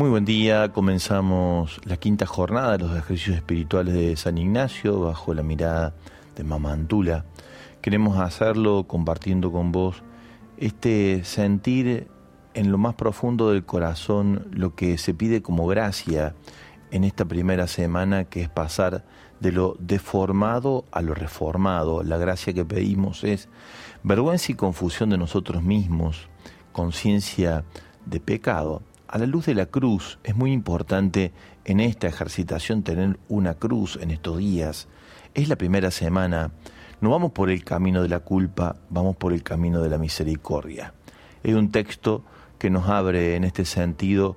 Muy buen día, comenzamos la quinta jornada de los ejercicios espirituales de San Ignacio bajo la mirada de Mamantula. Queremos hacerlo compartiendo con vos este sentir en lo más profundo del corazón lo que se pide como gracia en esta primera semana, que es pasar de lo deformado a lo reformado. La gracia que pedimos es vergüenza y confusión de nosotros mismos, conciencia de pecado a la luz de la cruz es muy importante en esta ejercitación tener una cruz en estos días. Es la primera semana. No vamos por el camino de la culpa, vamos por el camino de la misericordia. Es un texto que nos abre en este sentido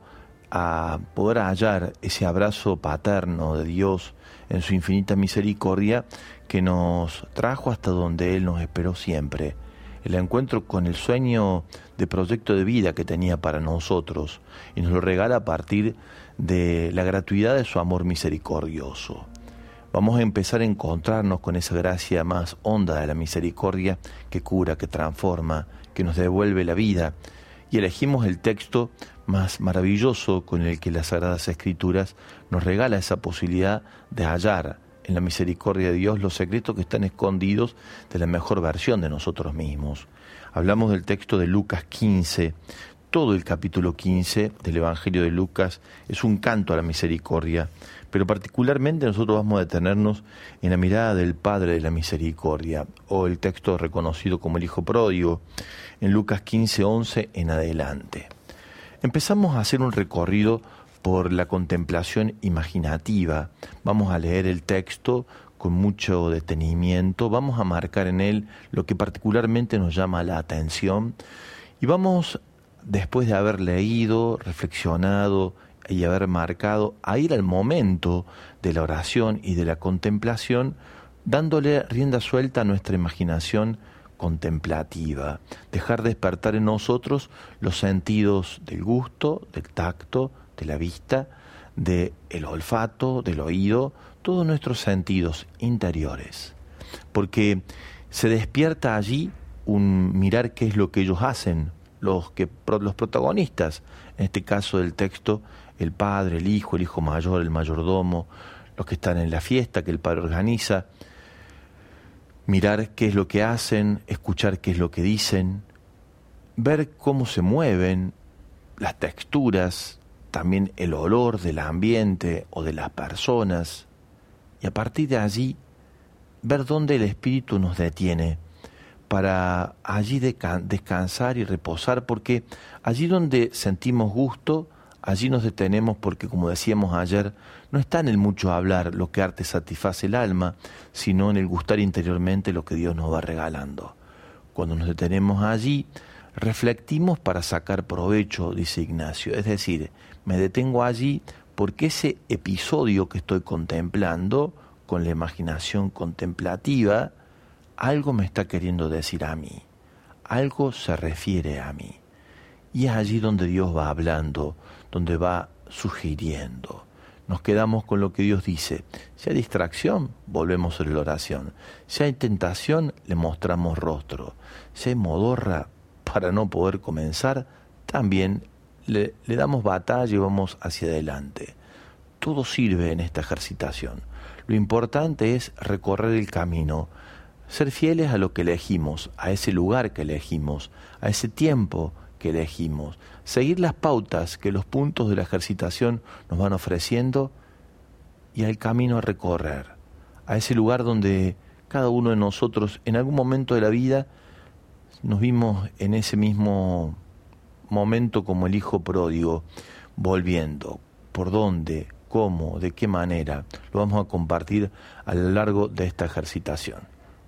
a poder hallar ese abrazo paterno de Dios en su infinita misericordia que nos trajo hasta donde Él nos esperó siempre el encuentro con el sueño de proyecto de vida que tenía para nosotros y nos lo regala a partir de la gratuidad de su amor misericordioso. Vamos a empezar a encontrarnos con esa gracia más honda de la misericordia que cura, que transforma, que nos devuelve la vida y elegimos el texto más maravilloso con el que las Sagradas Escrituras nos regala esa posibilidad de hallar en la misericordia de Dios los secretos que están escondidos de la mejor versión de nosotros mismos. Hablamos del texto de Lucas 15. Todo el capítulo 15 del Evangelio de Lucas es un canto a la misericordia, pero particularmente nosotros vamos a detenernos en la mirada del Padre de la Misericordia, o el texto reconocido como el Hijo Pródigo, en Lucas 15, 11 en adelante. Empezamos a hacer un recorrido por la contemplación imaginativa. Vamos a leer el texto con mucho detenimiento, vamos a marcar en él lo que particularmente nos llama la atención. Y vamos, después de haber leído, reflexionado y haber marcado, a ir al momento de la oración y de la contemplación, dándole rienda suelta a nuestra imaginación contemplativa, dejar despertar en nosotros los sentidos del gusto, del tacto, de la vista, del el olfato, del oído, todos nuestros sentidos interiores. Porque se despierta allí un mirar qué es lo que ellos hacen, los, que, los protagonistas, en este caso del texto, el padre, el hijo, el hijo mayor, el mayordomo, los que están en la fiesta que el padre organiza, mirar qué es lo que hacen, escuchar qué es lo que dicen, ver cómo se mueven, las texturas, también el olor del ambiente o de las personas, y a partir de allí ver dónde el espíritu nos detiene para allí descansar y reposar, porque allí donde sentimos gusto, allí nos detenemos porque, como decíamos ayer, no está en el mucho hablar lo que arte satisface el alma, sino en el gustar interiormente lo que Dios nos va regalando. Cuando nos detenemos allí, reflectimos para sacar provecho, dice Ignacio, es decir, me detengo allí porque ese episodio que estoy contemplando, con la imaginación contemplativa, algo me está queriendo decir a mí, algo se refiere a mí. Y es allí donde Dios va hablando, donde va sugiriendo. Nos quedamos con lo que Dios dice. Si hay distracción, volvemos a la oración. Si hay tentación, le mostramos rostro. Si hay modorra para no poder comenzar, también le, damos batalla y vamos hacia adelante. Todo sirve en esta ejercitación. Lo importante es recorrer el camino, ser fieles a lo que elegimos, a ese lugar que elegimos, a ese tiempo que elegimos, seguir las pautas que los puntos de la ejercitación nos van ofreciendo y al camino a recorrer, a ese lugar donde cada uno de nosotros en algún momento de la vida nos vimos en ese mismo momento como el hijo pródigo, volviendo. ¿Por dónde? ¿Cómo? ¿De qué manera? Lo vamos a compartir a lo largo de esta ejercitación.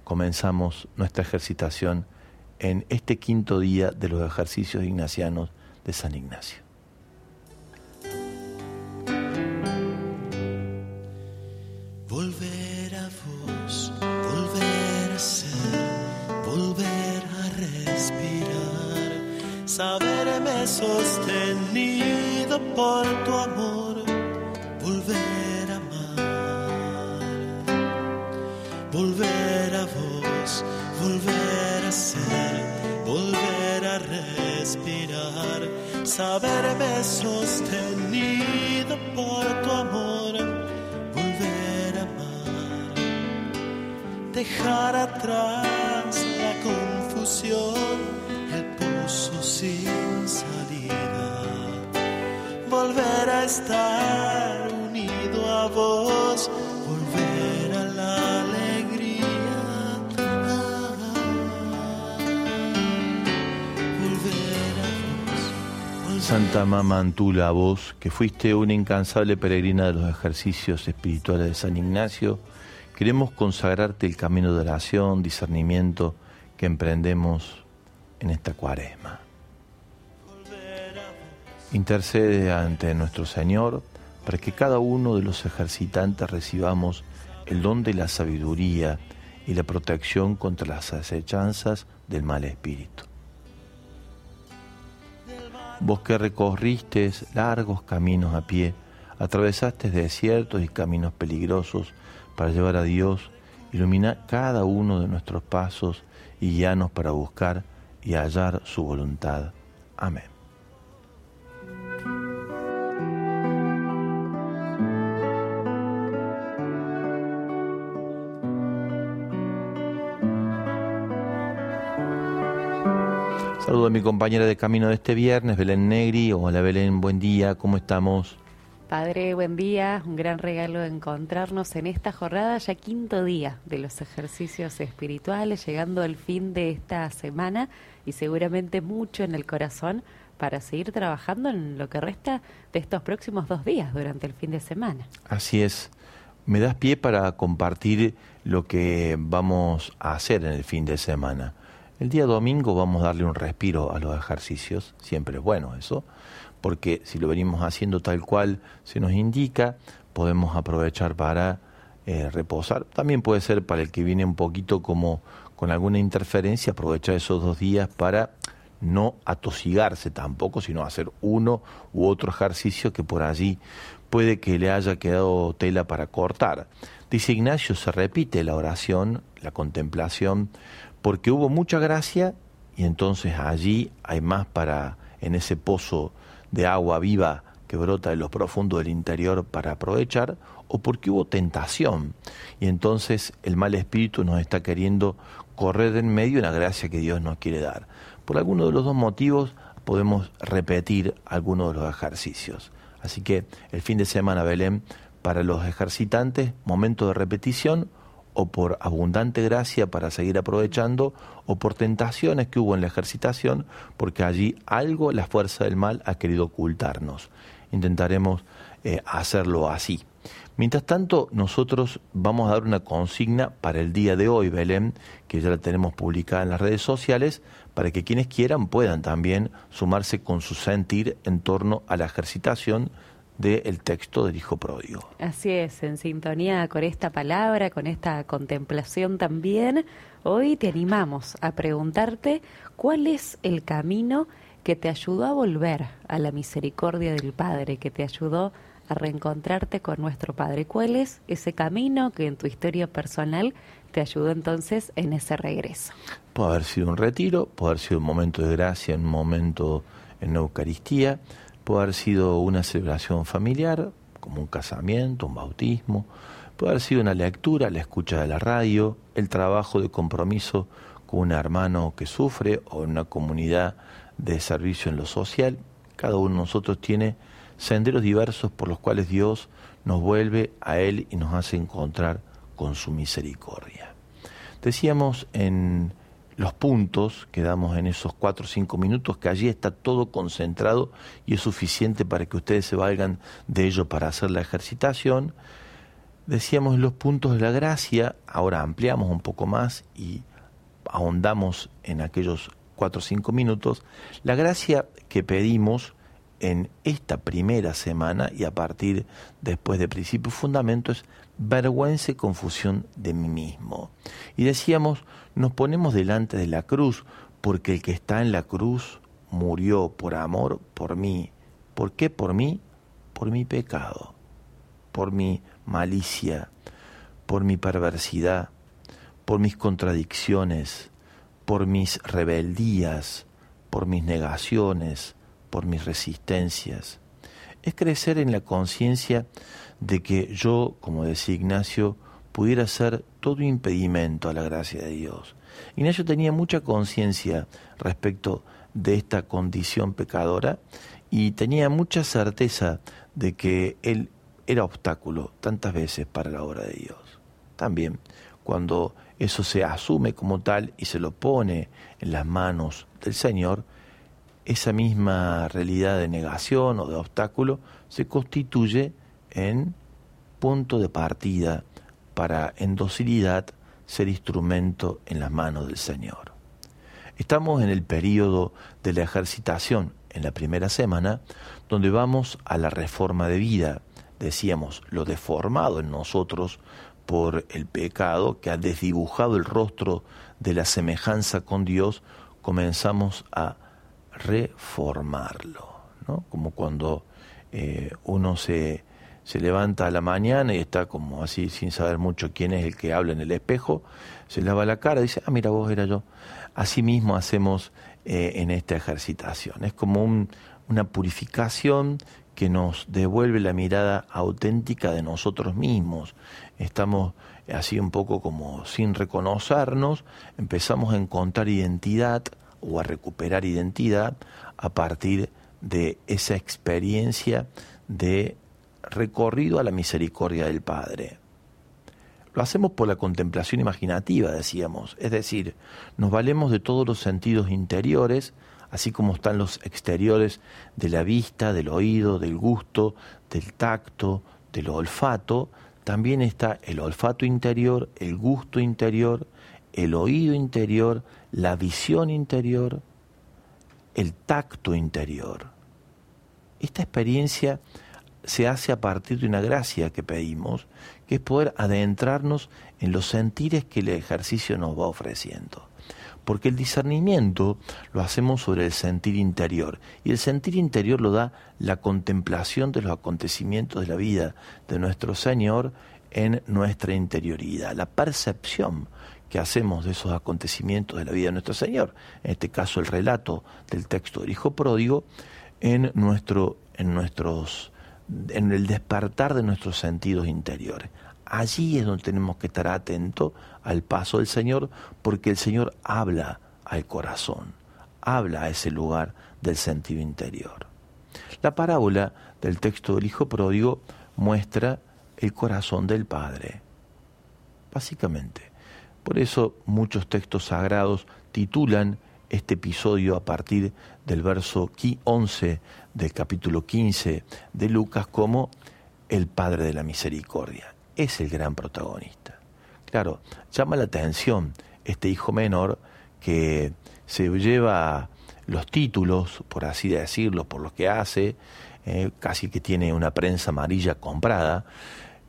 Comenzamos nuestra ejercitación en este quinto día de los ejercicios ignacianos de San Ignacio. Volver a vos, volver a ser, volver a respirar, saber sostenido por tu amor, volver a amar, volver a vos, volver a ser, volver a respirar, saberme sostenido por tu amor, volver a amar, dejar atrás la confusión, sin salida, volver a estar unido a vos, volver a la alegría. Volver a vos, Santa Mama Antula, vos que fuiste una incansable peregrina de los ejercicios espirituales de San Ignacio, queremos consagrarte el camino de oración, discernimiento que emprendemos en esta cuaresma. Intercede ante nuestro Señor para que cada uno de los ejercitantes recibamos el don de la sabiduría y la protección contra las acechanzas del mal espíritu. Vos que recorriste largos caminos a pie, atravesaste desiertos y caminos peligrosos para llevar a Dios, ilumina cada uno de nuestros pasos y guíanos para buscar y hallar su voluntad. Amén. Saludo a mi compañera de camino de este viernes, Belén Negri. Hola Belén, buen día, ¿cómo estamos? Padre, buen día. Un gran regalo de encontrarnos en esta jornada, ya quinto día de los ejercicios espirituales, llegando al fin de esta semana y seguramente mucho en el corazón para seguir trabajando en lo que resta de estos próximos dos días durante el fin de semana. Así es. Me das pie para compartir lo que vamos a hacer en el fin de semana. El día domingo vamos a darle un respiro a los ejercicios, siempre es bueno eso, porque si lo venimos haciendo tal cual se nos indica, podemos aprovechar para eh, reposar. También puede ser para el que viene un poquito como con alguna interferencia, aprovechar esos dos días para no atosigarse tampoco, sino hacer uno u otro ejercicio que por allí puede que le haya quedado tela para cortar. Dice Ignacio, se repite la oración, la contemplación, porque hubo mucha gracia y entonces allí hay más para, en ese pozo de agua viva que brota de los profundos del interior para aprovechar, o porque hubo tentación y entonces el mal espíritu nos está queriendo correr en medio de la gracia que Dios nos quiere dar. Por alguno de los dos motivos podemos repetir algunos de los ejercicios. Así que el fin de semana, Belén, para los ejercitantes, momento de repetición, o por abundante gracia para seguir aprovechando, o por tentaciones que hubo en la ejercitación, porque allí algo la fuerza del mal ha querido ocultarnos. Intentaremos eh, hacerlo así. Mientras tanto, nosotros vamos a dar una consigna para el día de hoy, Belén, que ya la tenemos publicada en las redes sociales, para que quienes quieran puedan también sumarse con su sentir en torno a la ejercitación del texto del Hijo Pródigo. Así es, en sintonía con esta palabra, con esta contemplación también, hoy te animamos a preguntarte cuál es el camino que te ayudó a volver a la misericordia del Padre, que te ayudó a reencontrarte con nuestro Padre. ¿Cuál es ese camino que en tu historia personal te ayudó entonces en ese regreso? Puede haber sido un retiro, puede haber sido un momento de gracia, un momento en la Eucaristía, puede haber sido una celebración familiar, como un casamiento, un bautismo, puede haber sido una lectura, la escucha de la radio, el trabajo de compromiso con un hermano que sufre o en una comunidad de servicio en lo social. Cada uno de nosotros tiene senderos diversos por los cuales Dios nos vuelve a Él y nos hace encontrar con su misericordia. Decíamos en los puntos que damos en esos cuatro o cinco minutos, que allí está todo concentrado y es suficiente para que ustedes se valgan de ello para hacer la ejercitación. Decíamos los puntos de la gracia, ahora ampliamos un poco más y ahondamos en aquellos cuatro o cinco minutos. La gracia que pedimos en esta primera semana y a partir después de principio fundamento es vergüenza y confusión de mí mismo. Y decíamos, nos ponemos delante de la cruz porque el que está en la cruz murió por amor por mí. ¿Por qué por mí? Por mi pecado, por mi malicia, por mi perversidad, por mis contradicciones, por mis rebeldías, por mis negaciones, por mis resistencias. Es crecer en la conciencia de que yo, como decía Ignacio, pudiera ser todo impedimento a la gracia de Dios. Ignacio tenía mucha conciencia respecto de esta condición pecadora y tenía mucha certeza de que él era obstáculo tantas veces para la obra de Dios. También cuando eso se asume como tal y se lo pone en las manos del Señor, esa misma realidad de negación o de obstáculo se constituye en punto de partida para en docilidad ser instrumento en las manos del Señor. Estamos en el periodo de la ejercitación, en la primera semana, donde vamos a la reforma de vida, decíamos, lo deformado en nosotros por el pecado que ha desdibujado el rostro de la semejanza con Dios, comenzamos a reformarlo, ¿no? Como cuando eh, uno se, se levanta a la mañana y está como así sin saber mucho quién es el que habla en el espejo, se lava la cara y dice, ah, mira vos era yo. Así mismo hacemos eh, en esta ejercitación. Es como un, una purificación que nos devuelve la mirada auténtica de nosotros mismos. Estamos así un poco como sin reconocernos, empezamos a encontrar identidad o a recuperar identidad a partir de esa experiencia de recorrido a la misericordia del Padre. Lo hacemos por la contemplación imaginativa, decíamos, es decir, nos valemos de todos los sentidos interiores, así como están los exteriores de la vista, del oído, del gusto, del tacto, del olfato, también está el olfato interior, el gusto interior, el oído interior, la visión interior, el tacto interior. Esta experiencia se hace a partir de una gracia que pedimos, que es poder adentrarnos en los sentires que el ejercicio nos va ofreciendo. Porque el discernimiento lo hacemos sobre el sentir interior y el sentir interior lo da la contemplación de los acontecimientos de la vida de nuestro Señor en nuestra interioridad, la percepción que hacemos de esos acontecimientos de la vida de nuestro Señor, en este caso el relato del texto del Hijo Pródigo, en nuestro, en nuestros, en el despertar de nuestros sentidos interiores. Allí es donde tenemos que estar atentos al paso del Señor, porque el Señor habla al corazón, habla a ese lugar del sentido interior. La parábola del texto del Hijo Pródigo muestra el corazón del Padre, básicamente. Por eso muchos textos sagrados titulan este episodio a partir del verso 11 del capítulo 15 de Lucas como el Padre de la Misericordia es el gran protagonista. Claro, llama la atención este hijo menor que se lleva los títulos, por así decirlo, por lo que hace, eh, casi que tiene una prensa amarilla comprada,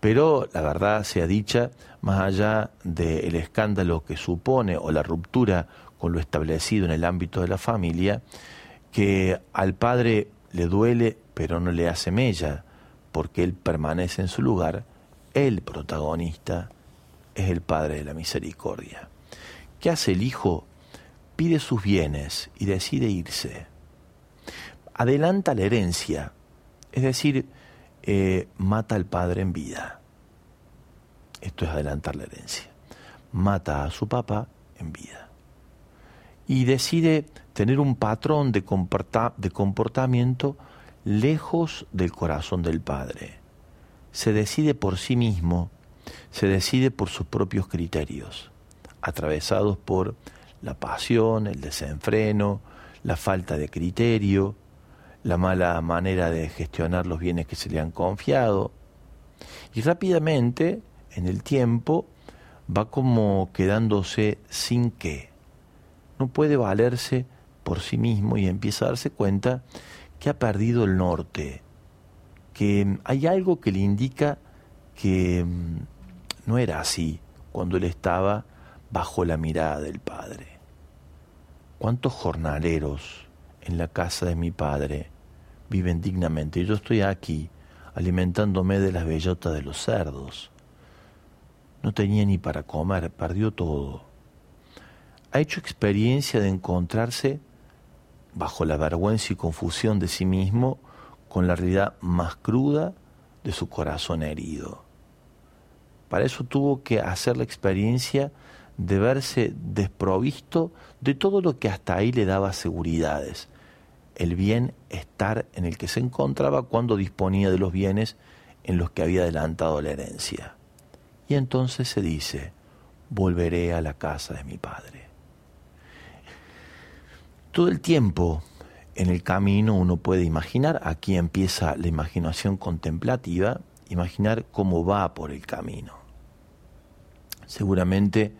pero la verdad sea dicha, más allá del escándalo que supone o la ruptura con lo establecido en el ámbito de la familia, que al padre le duele pero no le hace mella, porque él permanece en su lugar, el protagonista es el Padre de la Misericordia. ¿Qué hace el Hijo? Pide sus bienes y decide irse. Adelanta la herencia, es decir, eh, mata al Padre en vida. Esto es adelantar la herencia. Mata a su papá en vida. Y decide tener un patrón de, comportamiento lejos del corazón del Padre se decide por sí mismo, se decide por sus propios criterios, atravesados por la pasión, el desenfreno, la falta de criterio, la mala manera de gestionar los bienes que se le han confiado. Y rápidamente, en el tiempo, va como quedándose sin qué. No puede valerse por sí mismo y empieza a darse cuenta que ha perdido el norte, que hay algo que le indica que mm, no era así cuando él estaba bajo la mirada del Padre. ¿Cuántos jornaleros en la casa de mi Padre viven dignamente? Yo estoy aquí alimentándome de las bellotas de los cerdos. No tenía ni para comer, perdió todo. Ha hecho experiencia de encontrarse bajo la vergüenza y confusión de sí mismo, con la realidad más cruda de su corazón herido. Para eso tuvo que hacer la experiencia de verse desprovisto de todo lo que hasta ahí le daba seguridades, el bienestar en el que se encontraba cuando disponía de los bienes en los que había adelantado la herencia. Y entonces se dice, volveré a la casa de mi padre. Todo el tiempo en el camino uno puede imaginar, aquí empieza la imaginación contemplativa, imaginar cómo va por el camino. Seguramente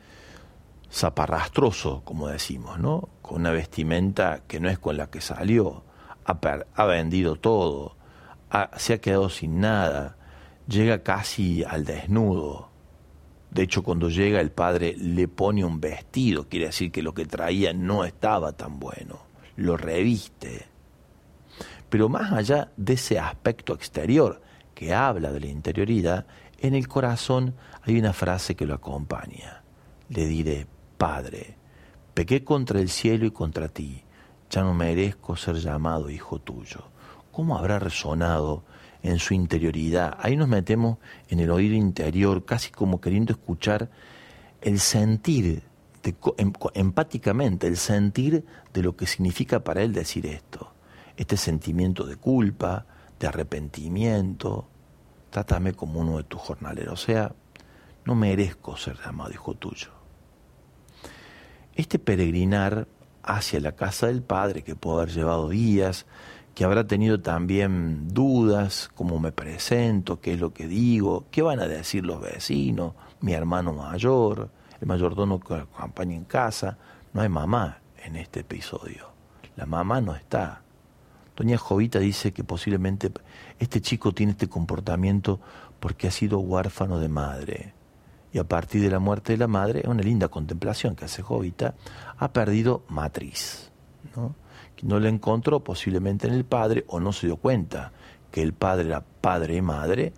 zaparrastroso, como decimos, ¿no? Con una vestimenta que no es con la que salió, ha, vendido todo, se ha quedado sin nada, llega casi al desnudo. De hecho, cuando llega el padre le pone un vestido, quiere decir que lo que traía no estaba tan bueno, lo reviste. Pero más allá de ese aspecto exterior que habla de la interioridad, en el corazón hay una frase que lo acompaña. Le diré, Padre, pequé contra el cielo y contra ti, ya no merezco ser llamado hijo tuyo. ¿Cómo habrá resonado en su interioridad? Ahí nos metemos en el oído interior, casi como queriendo escuchar el sentir, em, empáticamente, el sentir de lo que significa para él decir esto. Este sentimiento de culpa, de arrepentimiento. Trátame como uno de tus jornaleros. O sea, no merezco ser llamado hijo tuyo. Este peregrinar hacia la casa del Padre, que puede haber llevado días, que habrá tenido también dudas, cómo me presento, qué es lo que digo, qué van a decir los vecinos, mi hermano mayor, el mayordomo que acompaña en casa. No hay mamá en este episodio. La mamá no está. Doña Jovita dice que posiblemente este chico tiene este comportamiento porque ha sido huérfano de madre y a partir de la muerte de la madre, es una linda contemplación que hace Jovita, ha perdido matriz. ¿no? No la encontró posiblemente en el padre o no se dio cuenta que el padre era padre y madre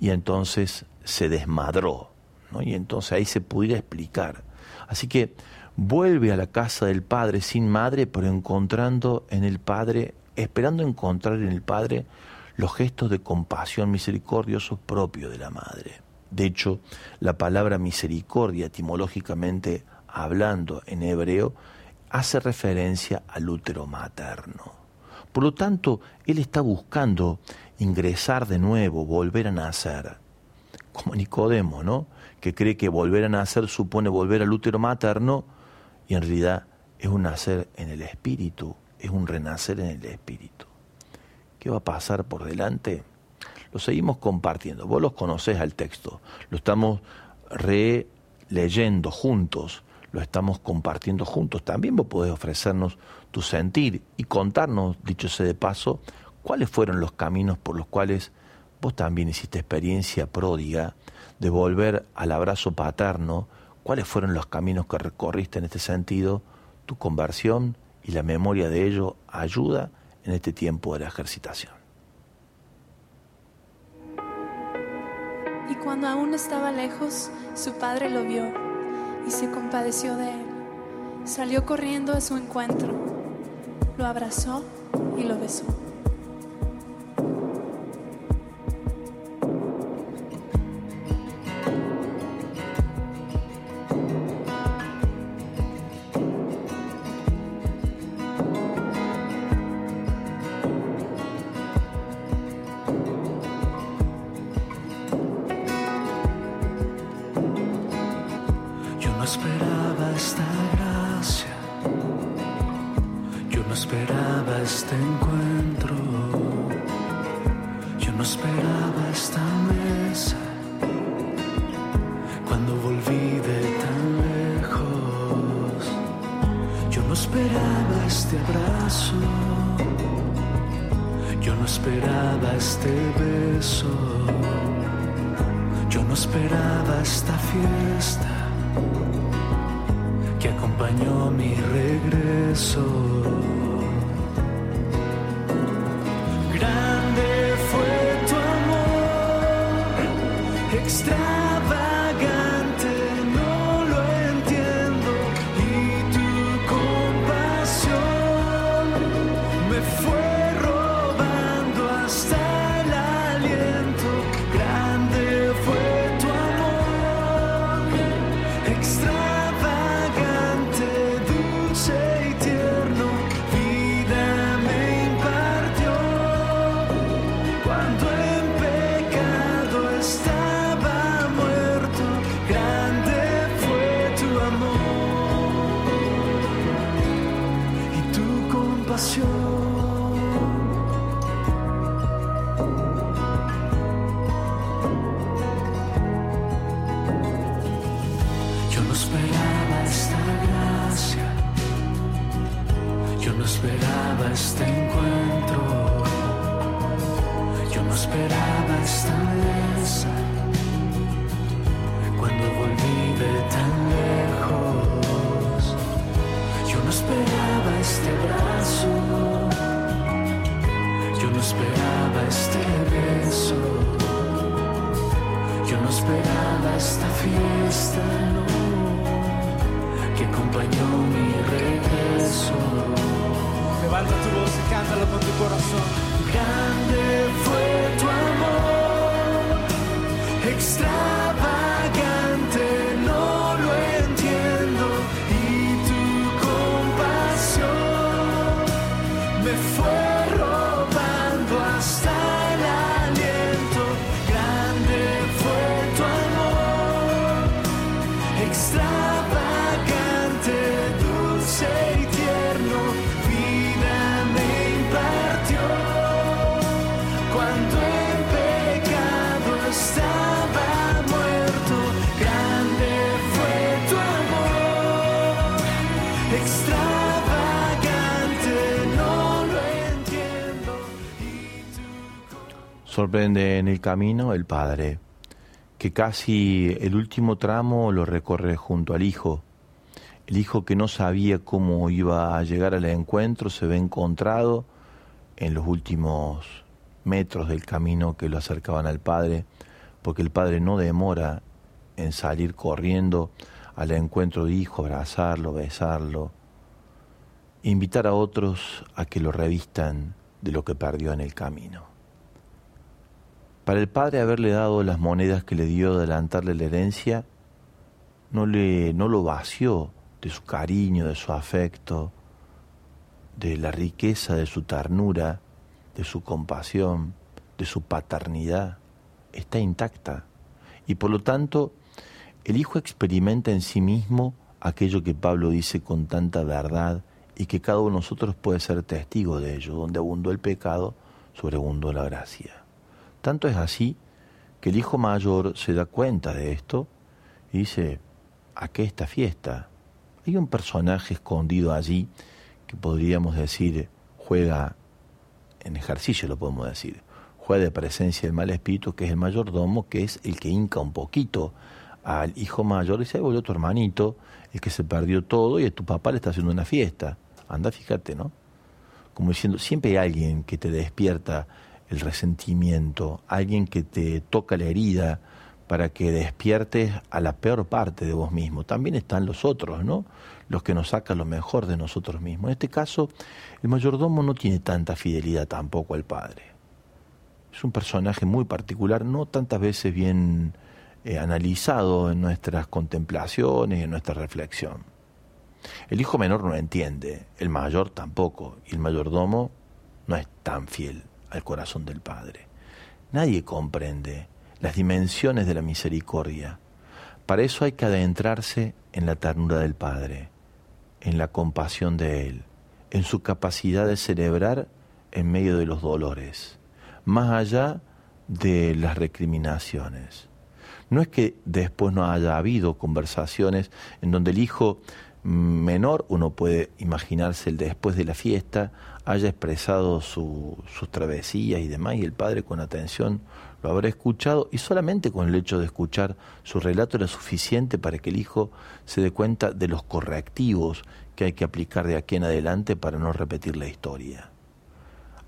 y entonces se desmadró. ¿no? Y entonces ahí se pudiera explicar. Así que vuelve a la casa del padre sin madre, pero encontrando en el padre, esperando encontrar en el padre los gestos de compasión misericordiosos propios de la madre. De hecho, la palabra misericordia, etimológicamente hablando en hebreo, hace referencia al útero materno. Por lo tanto, él está buscando ingresar de nuevo, volver a nacer. Como Nicodemo, ¿no? Que cree que volver a nacer supone volver al útero materno y en realidad es un nacer en el espíritu, es un renacer en el espíritu. ¿Qué va a pasar por delante? lo seguimos compartiendo. Vos los conocés al texto, lo estamos releyendo juntos, lo estamos compartiendo juntos. También vos podés ofrecernos tu sentir y contarnos, dicho sea de paso, cuáles fueron los caminos por los cuales vos también hiciste experiencia pródiga de volver al abrazo paterno, cuáles fueron los caminos que recorriste en este sentido, tu conversión y la memoria de ello ayuda en este tiempo de la ejercitación. Y cuando aún estaba lejos, su padre lo vio y se compadeció de él. Salió corriendo a su encuentro, lo abrazó y lo besó. Yo no esperaba este abrazo, yo no esperaba este beso, yo no esperaba esta fiesta que acompañó mi regreso. Esperaba esta mesa cuando volví de tan lejos. Yo no esperaba este brazo, yo no esperaba este beso, yo no esperaba esta fiesta, no, que acompañó mi regreso. Levanta tu voz y cántalo con tu corazón. Grande fue ik. Sorprende en el camino el padre, que casi el último tramo lo recorre junto al hijo. El hijo que no sabía cómo iba a llegar al encuentro se ve encontrado en los últimos metros del camino que lo acercaban al padre, porque el padre no demora en salir corriendo al encuentro de hijo, abrazarlo, besarlo, invitar a otros a que lo revistan de lo que perdió en el camino. Para el padre haberle dado las monedas que le dio de adelantarle la herencia, no, le, no lo vació de su cariño, de su afecto, de la riqueza de su ternura, de su compasión, de su paternidad, está intacta. Y por lo tanto, el Hijo experimenta en sí mismo aquello que Pablo dice con tanta verdad y que cada uno de nosotros puede ser testigo de ello, donde abundó el pecado, sobreabundó la gracia. Tanto es así que el hijo mayor se da cuenta de esto y dice, ¿a qué esta fiesta? Hay un personaje escondido allí que podríamos decir juega en ejercicio, lo podemos decir, juega de presencia del mal espíritu, que es el mayordomo, que es el que hinca un poquito al hijo mayor y ahí volvió tu hermanito, el que se perdió todo y a tu papá le está haciendo una fiesta. Anda, fíjate, ¿no? Como diciendo, siempre hay alguien que te despierta el resentimiento, alguien que te toca la herida para que despiertes a la peor parte de vos mismo. También están los otros, ¿no? Los que nos sacan lo mejor de nosotros mismos. En este caso, el mayordomo no tiene tanta fidelidad tampoco al padre. Es un personaje muy particular, no tantas veces bien eh, analizado en nuestras contemplaciones en nuestra reflexión. El hijo menor no entiende, el mayor tampoco, y el mayordomo no es tan fiel al corazón del Padre. Nadie comprende las dimensiones de la misericordia. Para eso hay que adentrarse en la ternura del Padre, en la compasión de Él, en su capacidad de celebrar en medio de los dolores, más allá de las recriminaciones. No es que después no haya habido conversaciones en donde el hijo menor, uno puede imaginarse el después de la fiesta, haya expresado su, sus travesías y demás, y el padre con atención lo habrá escuchado, y solamente con el hecho de escuchar su relato era suficiente para que el hijo se dé cuenta de los correctivos que hay que aplicar de aquí en adelante para no repetir la historia.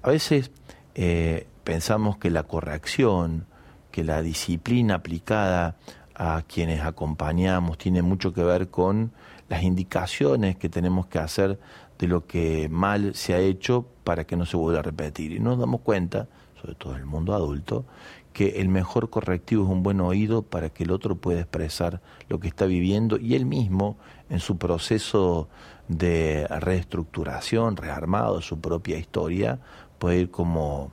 A veces eh, pensamos que la corrección, que la disciplina aplicada a quienes acompañamos tiene mucho que ver con las indicaciones que tenemos que hacer de lo que mal se ha hecho para que no se vuelva a repetir. Y nos damos cuenta, sobre todo en el mundo adulto, que el mejor correctivo es un buen oído para que el otro pueda expresar lo que está viviendo y él mismo en su proceso de reestructuración, rearmado de su propia historia, puede ir como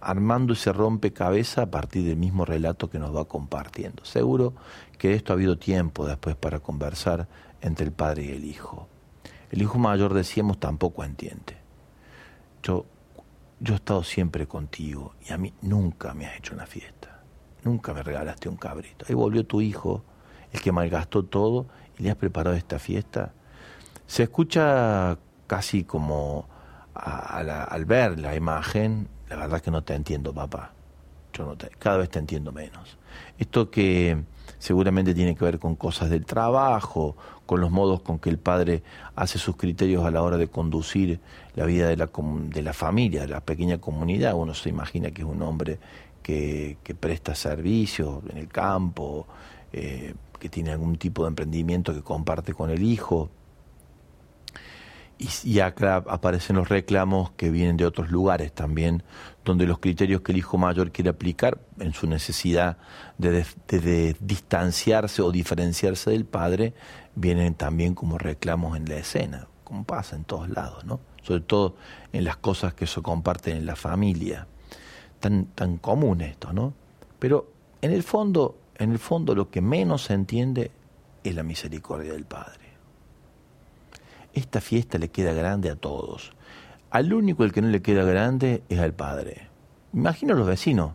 armando ese rompecabezas a partir del mismo relato que nos va compartiendo. Seguro que esto ha habido tiempo después para conversar entre el padre y el hijo. El hijo mayor, decíamos, tampoco entiende. yo, yo he estado siempre contigo y a mí nunca me has hecho una fiesta, nunca me regalaste un cabrito. Ahí volvió tu hijo, el que malgastó todo, y le has preparado esta fiesta. Se escucha casi como al ver la imagen, la verdad que no te entiendo, papá. Yo no te, cada vez te entiendo menos. Esto que seguramente tiene que ver con cosas del trabajo, con los modos con que el padre hace sus criterios a la hora de conducir la vida de la, de la familia, de la pequeña comunidad. Uno se imagina que es un hombre que, que presta servicios en el campo, eh, que tiene algún tipo de emprendimiento que comparte con el hijo y, acá aparecen los reclamos que vienen de otros lugares también, donde los criterios que el hijo mayor quiere aplicar en su necesidad de, distanciarse o diferenciarse del padre, vienen también como reclamos en la escena, como pasa en todos lados, ¿no? Sobre todo en las cosas que se comparten en la familia. Tan, tan común esto, ¿no? Pero en el fondo, en el fondo lo que menos se entiende es la misericordia del Padre esta fiesta le queda grande a todos. Al único el que no le queda grande es al padre. Imagino los vecinos.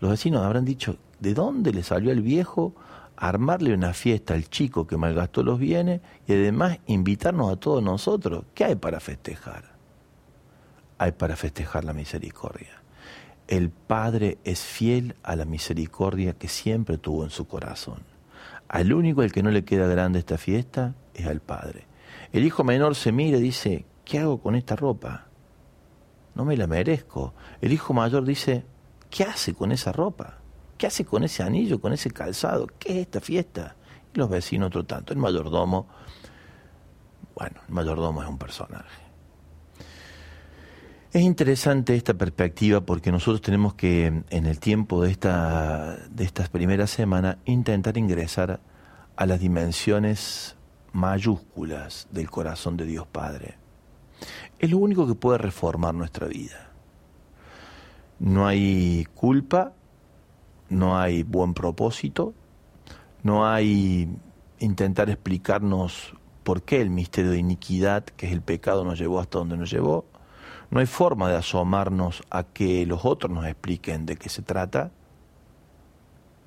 Los vecinos habrán dicho, ¿de dónde le salió al viejo armarle una fiesta al chico que malgastó los bienes y además invitarnos a todos nosotros? ¿Qué hay para festejar? Hay para festejar la misericordia. El Padre es fiel a la misericordia que siempre tuvo en su corazón. Al único al que no le queda grande esta fiesta es al Padre. El hijo menor se mira y dice, ¿qué hago con esta ropa? No me la merezco. El hijo mayor dice, ¿qué hace con esa ropa? ¿Qué hace con ese anillo, con ese calzado? ¿Qué es esta fiesta? Y los vecinos otro tanto. El mayordomo, bueno, el mayordomo es un personaje. Es interesante esta perspectiva porque nosotros tenemos que, en el tiempo de, esta, de estas primeras semanas, intentar ingresar a las dimensiones mayúsculas del corazón de Dios Padre. Es lo único que puede reformar nuestra vida. No hay culpa, no hay buen propósito, no hay intentar explicarnos por qué el misterio de iniquidad, que es el pecado, nos llevó hasta donde nos llevó. No hay forma de asomarnos a que los otros nos expliquen de qué se trata.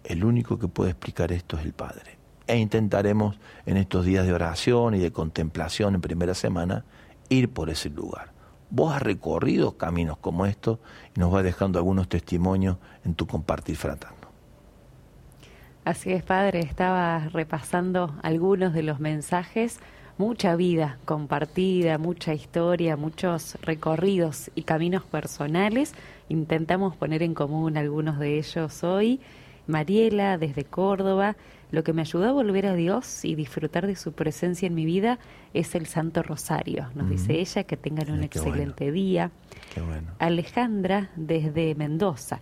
El único que puede explicar esto es el Padre e intentaremos en estos días de oración y de contemplación en primera semana ir por ese lugar. Vos has recorrido caminos como estos y nos vas dejando algunos testimonios en tu compartir fraterno. Así es, Padre, estaba repasando algunos de los mensajes, mucha vida compartida, mucha historia, muchos recorridos y caminos personales. Intentamos poner en común algunos de ellos hoy. Mariela, desde Córdoba, lo que me ayudó a volver a Dios y disfrutar de su presencia en mi vida es el Santo Rosario. Nos dice ella que tengan un excelente día. Alejandra desde Mendoza.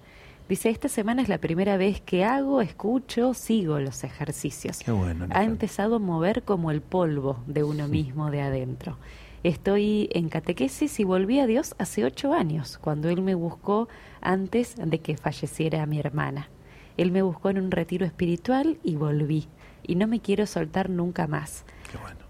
Dice, esta semana es la primera vez que hago, escucho, sigo los ejercicios. ha empezado a mover como el polvo de uno mismo de adentro. Estoy en catequesis y volví a Dios hace ocho años, cuando Él me buscó antes de que falleciera mi hermana. Él me buscó en un retiro espiritual y volví. Y no me quiero soltar nunca más.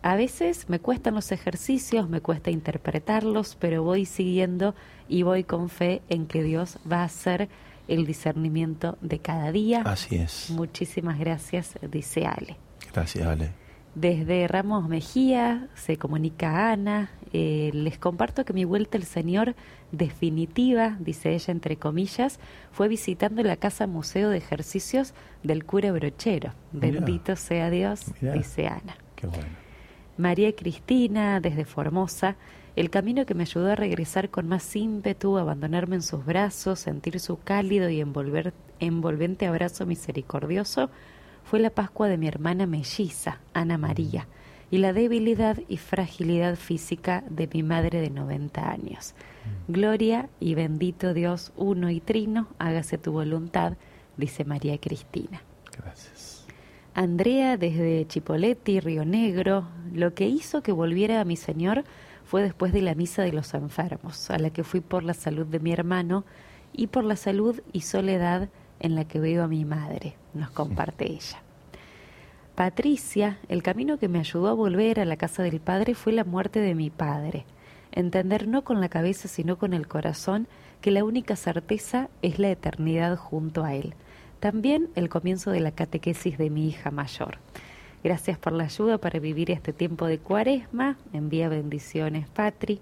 A veces me cuestan los ejercicios, me cuesta interpretarlos, pero voy siguiendo y voy con fe en que Dios va a hacer el discernimiento de cada día. Así es. Muchísimas gracias, dice Ale. Gracias, Ale. Desde Ramos Mejía se comunica Ana. Eh, les comparto que mi vuelta al Señor definitiva, dice ella entre comillas, fue visitando la casa museo de ejercicios del cura brochero. Bendito sea Dios, dice Ana. Qué bueno. María Cristina, desde Formosa, el camino que me ayudó a regresar con más ímpetu, abandonarme en sus brazos, sentir su cálido y envolver, envolvente abrazo misericordioso, fue la Pascua de mi hermana melliza, Ana María, y la debilidad y fragilidad física de mi madre de 90 años. Gloria y bendito Dios uno y trino, hágase tu voluntad, dice María Cristina. Gracias. Andrea desde Chipoletti, Río Negro, lo que hizo que volviera a mi Señor fue después de la misa de los enfermos, a la que fui por la salud de mi hermano y por la salud y soledad en la que veo a mi madre, nos comparte ella. Patricia, el camino que me ayudó a volver a la casa del padre fue la muerte de mi padre. Entender no con la cabeza sino con el corazón que la única certeza es la eternidad junto a Él. También el comienzo de la catequesis de mi hija mayor. Gracias por la ayuda para vivir este tiempo de cuaresma. Envía bendiciones, Patri.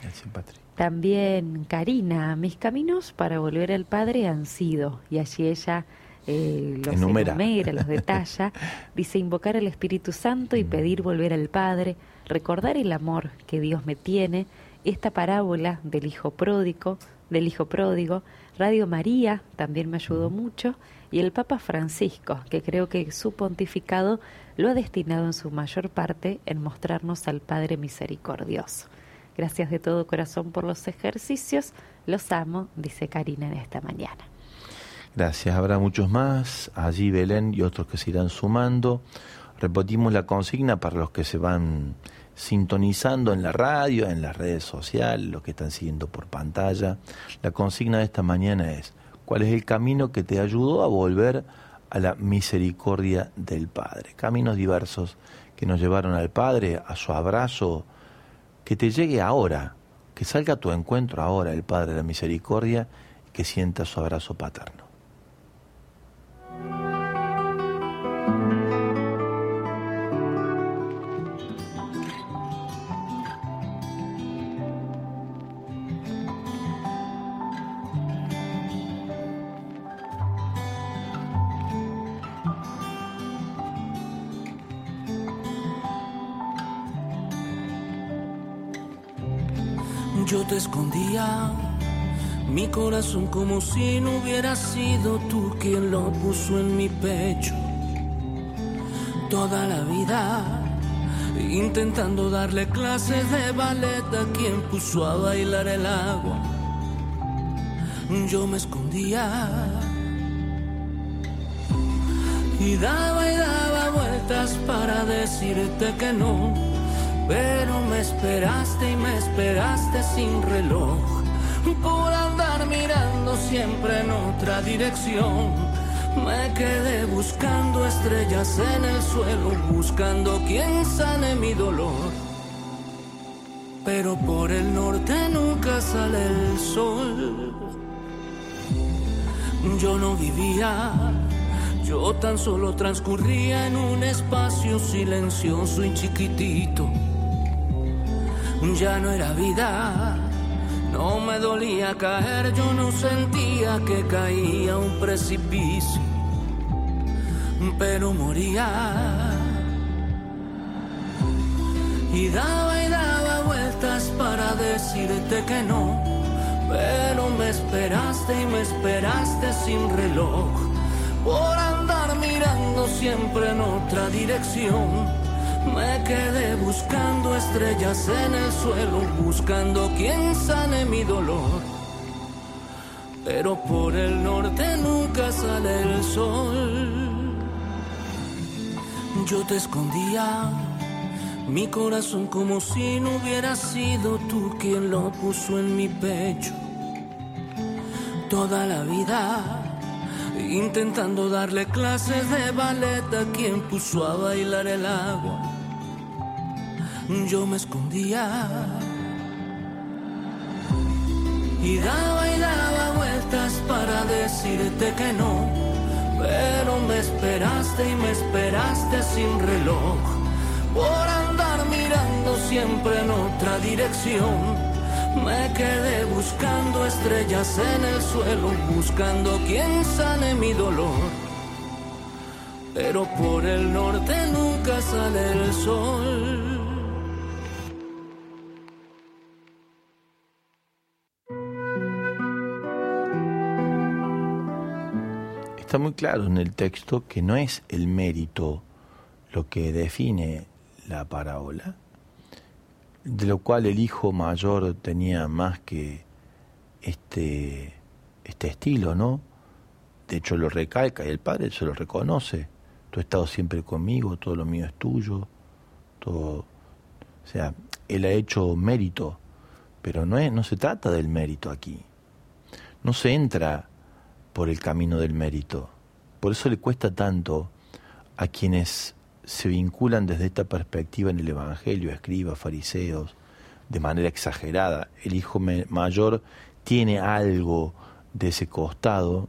Gracias, Patri. También Karina, mis caminos para volver al Padre han sido, y allí ella eh, los Enumera. enumera, los detalla, dice invocar al Espíritu Santo y pedir volver al Padre, recordar el amor que Dios me tiene, esta parábola del hijo pródigo, del hijo pródigo, Radio María también me ayudó mucho, y el Papa Francisco, que creo que su pontificado lo ha destinado en su mayor parte en mostrarnos al Padre misericordioso. Gracias de todo corazón por los ejercicios. Los amo, dice Karina en esta mañana. Gracias, habrá muchos más, allí Belén y otros que se irán sumando. Repetimos la consigna para los que se van sintonizando en la radio, en las redes sociales, los que están siguiendo por pantalla. La consigna de esta mañana es, ¿cuál es el camino que te ayudó a volver a la misericordia del Padre? Caminos diversos que nos llevaron al Padre, a su abrazo, que te llegue ahora, que salga a tu encuentro ahora el Padre de la Misericordia y que sienta su abrazo paterno. Yo te escondía mi corazón como si no hubiera sido tú quien lo puso en mi pecho. Toda la vida intentando darle clases de ballet a quien puso a bailar el agua. Yo me escondía y daba y daba vueltas para decirte que no. Pero me esperaste y me esperaste sin reloj por andar mirando siempre en otra dirección. Me quedé buscando estrellas en el suelo, buscando quien sane mi dolor. Pero por el norte nunca sale el sol. Yo no vivía, yo tan solo transcurría en un espacio silencioso y chiquitito. Ya no era vida, no me dolía caer, yo no sentía que caía un precipicio, pero moría. Y daba y daba vueltas para decirte que no, pero me esperaste y me esperaste sin reloj, por andar mirando siempre en otra dirección. Me quedé buscando estrellas en el suelo, buscando quien sane mi dolor. Pero por el norte nunca sale el sol. Yo te escondía mi corazón como si no hubiera sido tú quien lo puso en mi pecho. Toda la vida intentando darle clases de ballet a quien puso a bailar el agua. Yo me escondía y daba y daba vueltas para decirte que no, pero me esperaste y me esperaste sin reloj por andar mirando siempre en otra dirección. Me quedé buscando estrellas en el suelo, buscando quien sane mi dolor. Pero por el norte nunca sale el sol. Está muy claro en el texto que no es el mérito lo que define la parábola, de lo cual el hijo mayor tenía más que este, este estilo, ¿no? De hecho lo recalca y el padre se lo reconoce. Tú has estado siempre conmigo, todo lo mío es tuyo, todo... O sea, él ha hecho mérito, pero no, es, no se trata del mérito aquí. No se entra por el camino del mérito. Por eso le cuesta tanto a quienes se vinculan desde esta perspectiva en el Evangelio, escribas, fariseos, de manera exagerada. El hijo mayor tiene algo de ese costado.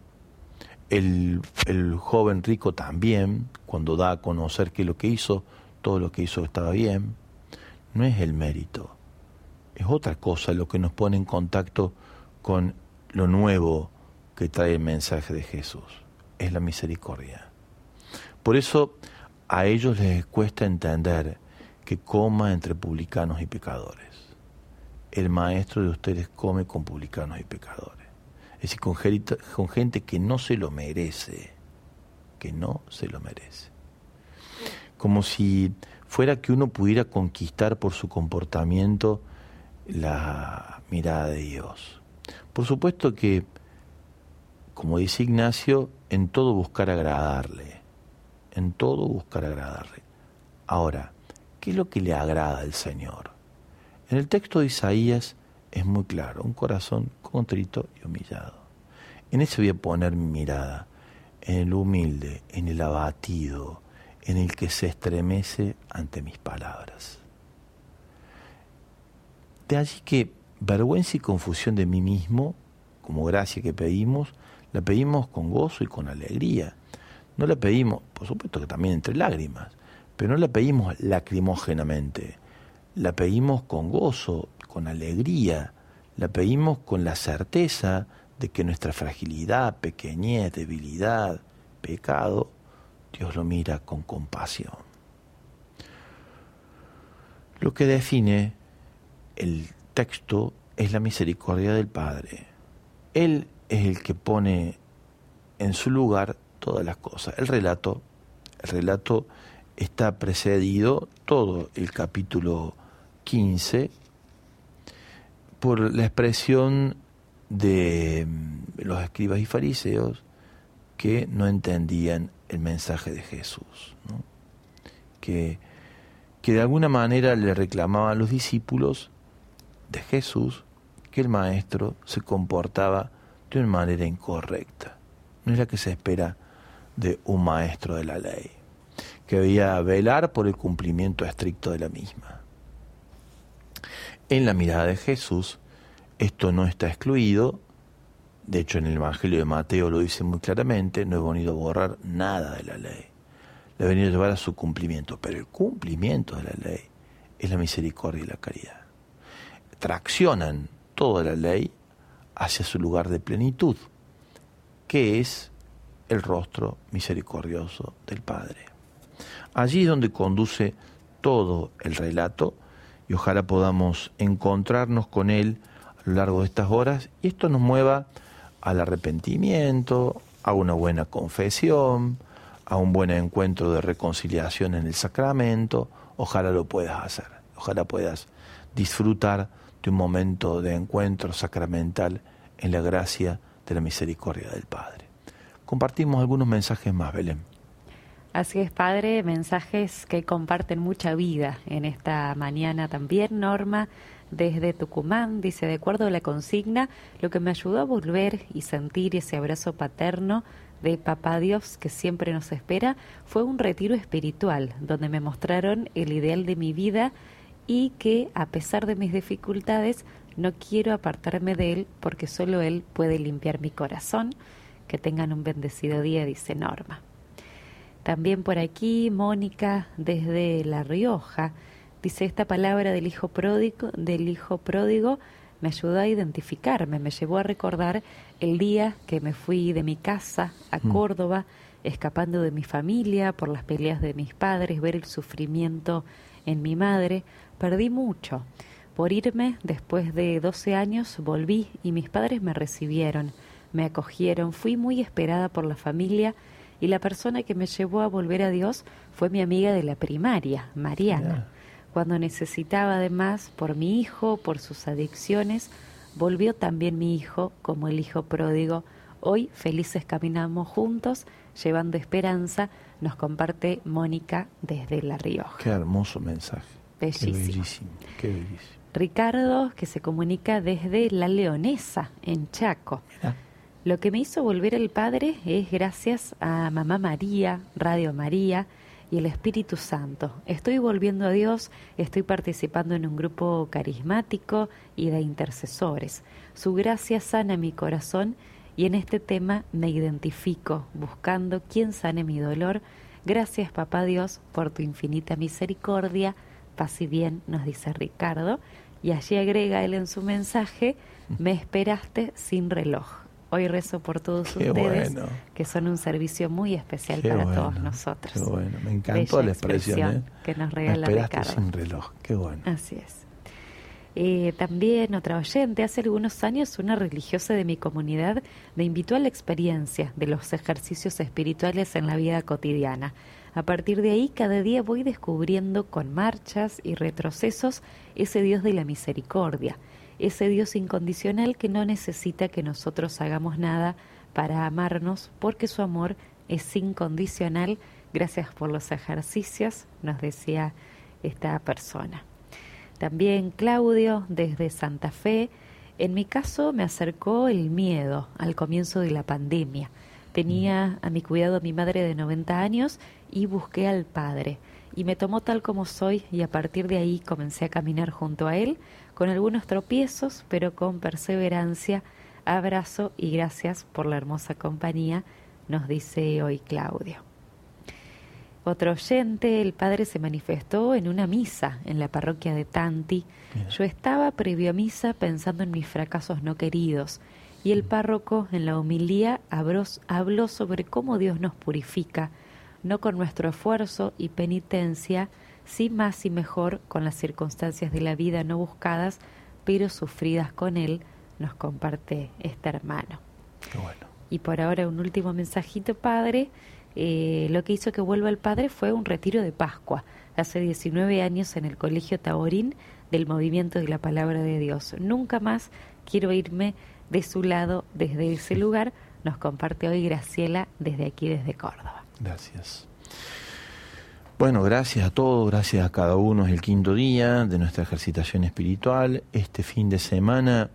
El, el joven rico también, cuando da a conocer que lo que hizo, todo lo que hizo estaba bien. No es el mérito, es otra cosa lo que nos pone en contacto con lo nuevo que trae el mensaje de Jesús. Es la misericordia. Por eso a ellos les cuesta entender que coma entre publicanos y pecadores. El maestro de ustedes come con publicanos y pecadores. Es decir, con gente, que no se lo merece, que no se lo merece. Como si fuera que uno pudiera conquistar por su comportamiento la mirada de Dios. Por supuesto que, como dice Ignacio, en todo buscar agradarle, en todo buscar agradarle. Ahora, ¿qué es lo que le agrada al Señor? En el texto de Isaías es muy claro, un corazón contrito y humillado. En ese voy a poner mi mirada, en el humilde, en el abatido, en el que se estremece ante mis palabras. De allí que vergüenza y confusión de mí mismo, como gracia que pedimos, la pedimos con gozo y con alegría. No la pedimos, por supuesto que también entre lágrimas, pero no la pedimos lacrimógenamente. La pedimos con gozo, con alegría, la pedimos con la certeza de que nuestra fragilidad, pequeñez, debilidad, pecado, Dios lo mira con compasión. Lo que define el texto es la misericordia del Padre. Él es el que pone en su lugar todas las cosas. El relato, el relato está precedido todo el capítulo 15 por la expresión de mm, los escribas y fariseos que no entendían el mensaje de Jesús, que, que de alguna manera le reclamaban los discípulos de Jesús que el maestro se comportaba de manera incorrecta. No es la que se espera de un maestro de la ley, que debía velar por el cumplimiento estricto de la misma. En la mirada de Jesús, esto no está excluido, de hecho en el Evangelio de Mateo lo dice muy claramente, no he venido a borrar nada de la ley, le he venido a llevar a su cumplimiento, pero el cumplimiento de la ley es la misericordia y la caridad traccionan toda la ley hacia su lugar de plenitud, que es el rostro misericordioso del Padre. Allí es donde conduce todo el relato y ojalá podamos encontrarnos con él a lo largo de estas horas y esto nos mueva al arrepentimiento, a una buena confesión, a un buen encuentro de reconciliación en el sacramento. Ojalá lo puedas hacer, ojalá puedas disfrutar un momento de encuentro sacramental en la gracia de la misericordia del Padre. Compartimos algunos mensajes más, Belén. Así es, Padre, mensajes que comparten mucha vida en esta mañana también. Norma, desde Tucumán, dice, de acuerdo a la consigna, lo que me ayudó a volver y sentir ese abrazo paterno de Papá Dios que siempre nos espera fue un retiro espiritual, donde me mostraron el ideal de mi vida y que a pesar de mis dificultades no quiero apartarme de Él porque solo Él puede limpiar mi corazón. Que tengan un bendecido día, dice Norma. También por aquí Mónica desde La Rioja dice esta palabra del hijo pródigo, del hijo pródigo me ayudó a identificarme, me llevó a recordar el día que me fui de mi casa a mm. Córdoba, escapando de mi familia por las peleas de mis padres, ver el sufrimiento en mi madre, Perdí mucho. Por irme, después de 12 años, volví y mis padres me recibieron, me acogieron, fui muy esperada por la familia y la persona que me llevó a volver a Dios fue mi amiga de la primaria, Mariana. Cuando necesitaba además por mi hijo, por sus adicciones, volvió también mi hijo como el hijo pródigo. Hoy felices caminamos juntos, llevando esperanza, nos comparte Mónica desde La Rioja. Qué hermoso mensaje. Bellísimo. Ricardo, que se comunica desde La Leonesa, en Chaco. Lo que me hizo volver al Padre es gracias a Mamá María, Radio María, y el Espíritu Santo. Estoy volviendo a Dios, estoy participando en un grupo carismático y de intercesores. Su gracia sana mi corazón y en este tema me identifico buscando quién sane mi dolor. Gracias, Papá Dios, por tu infinita misericordia. Paz y bien, nos dice Ricardo. Y allí agrega él en su mensaje, me esperaste sin reloj. Hoy rezo por todos ustedes, que son un servicio muy especial para todos nosotros. Qué bueno, me encantó la expresión, ¿eh? que nos regala me esperaste sin reloj, qué bueno. Así es. Eh, también otra oyente, hace algunos años una religiosa de mi comunidad me invitó a la experiencia de los ejercicios espirituales en la vida cotidiana. A partir de ahí, cada día voy descubriendo con marchas y retrocesos ese Dios de la misericordia, ese Dios incondicional que no necesita que nosotros hagamos nada para amarnos, porque su amor es incondicional. Gracias por los ejercicios, nos decía esta persona. También Claudio desde Santa Fe. En mi caso me acercó el miedo al comienzo de la pandemia. Tenía a mi cuidado a mi madre de 90 años y busqué al Padre. Y me tomó tal como soy y a partir de ahí comencé a caminar junto a Él, con algunos tropiezos, pero con perseverancia. Abrazo y gracias por la hermosa compañía, nos dice hoy Claudio. Otro oyente, el padre se manifestó en una misa en la parroquia de Tanti. Yo estaba previo a misa pensando en mis fracasos no queridos y el párroco en la homilía habló sobre cómo Dios nos purifica, no con nuestro esfuerzo y penitencia, sí más y mejor con las circunstancias de la vida no buscadas, pero sufridas con Él, nos comparte este hermano. Y por ahora un último mensajito, Padre. Eh, lo que hizo que vuelva el padre fue un retiro de Pascua, hace 19 años en el Colegio Taorín del Movimiento de la Palabra de Dios. Nunca más quiero irme de su lado desde ese lugar. Nos comparte hoy Graciela desde aquí, desde Córdoba. Gracias. Bueno, gracias a todos, gracias a cada uno. Es el quinto día de nuestra ejercitación espiritual. Este fin de semana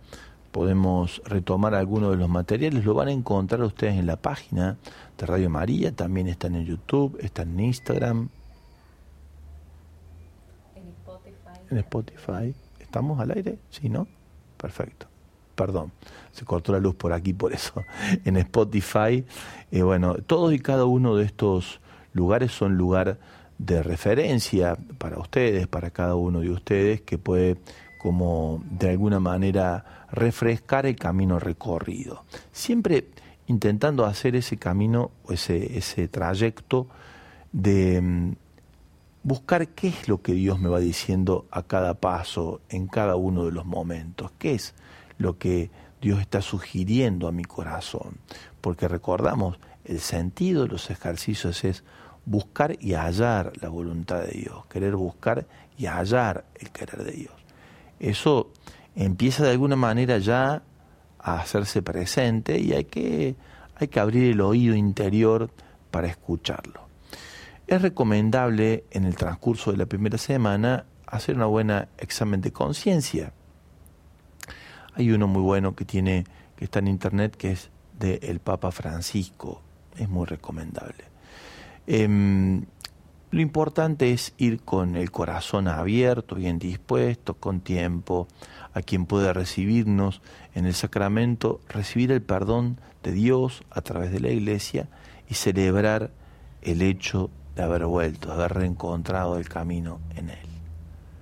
podemos retomar algunos de los materiales. Lo van a encontrar ustedes en la página de Radio María, también están en YouTube, están en Instagram. En Spotify. En Spotify. ¿Estamos al aire? Sí, ¿no? Perfecto. Perdón, se cortó la luz por aquí, por eso. En Spotify, eh, bueno, todos y cada uno de estos lugares son lugar de referencia para ustedes, para cada uno de ustedes, que puede como de alguna manera refrescar el camino recorrido. Siempre intentando hacer ese camino, ese, ese trayecto de mm, buscar qué es lo que Dios me va diciendo a cada paso, en cada uno de los momentos, qué es lo que Dios está sugiriendo a mi corazón. Porque recordamos, el sentido de los ejercicios es buscar y hallar la voluntad de Dios, querer buscar y hallar el querer de Dios. Eso empieza de alguna manera ya a hacerse presente y hay que, hay que abrir el oído interior para escucharlo. Es recomendable en el transcurso de la primera semana hacer una buena examen de conciencia. Hay uno muy bueno que tiene que está en internet que es de el Papa Francisco, es muy recomendable. Em, lo importante es ir con el corazón abierto, bien dispuesto, con tiempo, a quien pueda recibirnos en el sacramento, recibir el perdón de Dios a través de la iglesia y celebrar el hecho de haber vuelto, de haber reencontrado el camino en Él.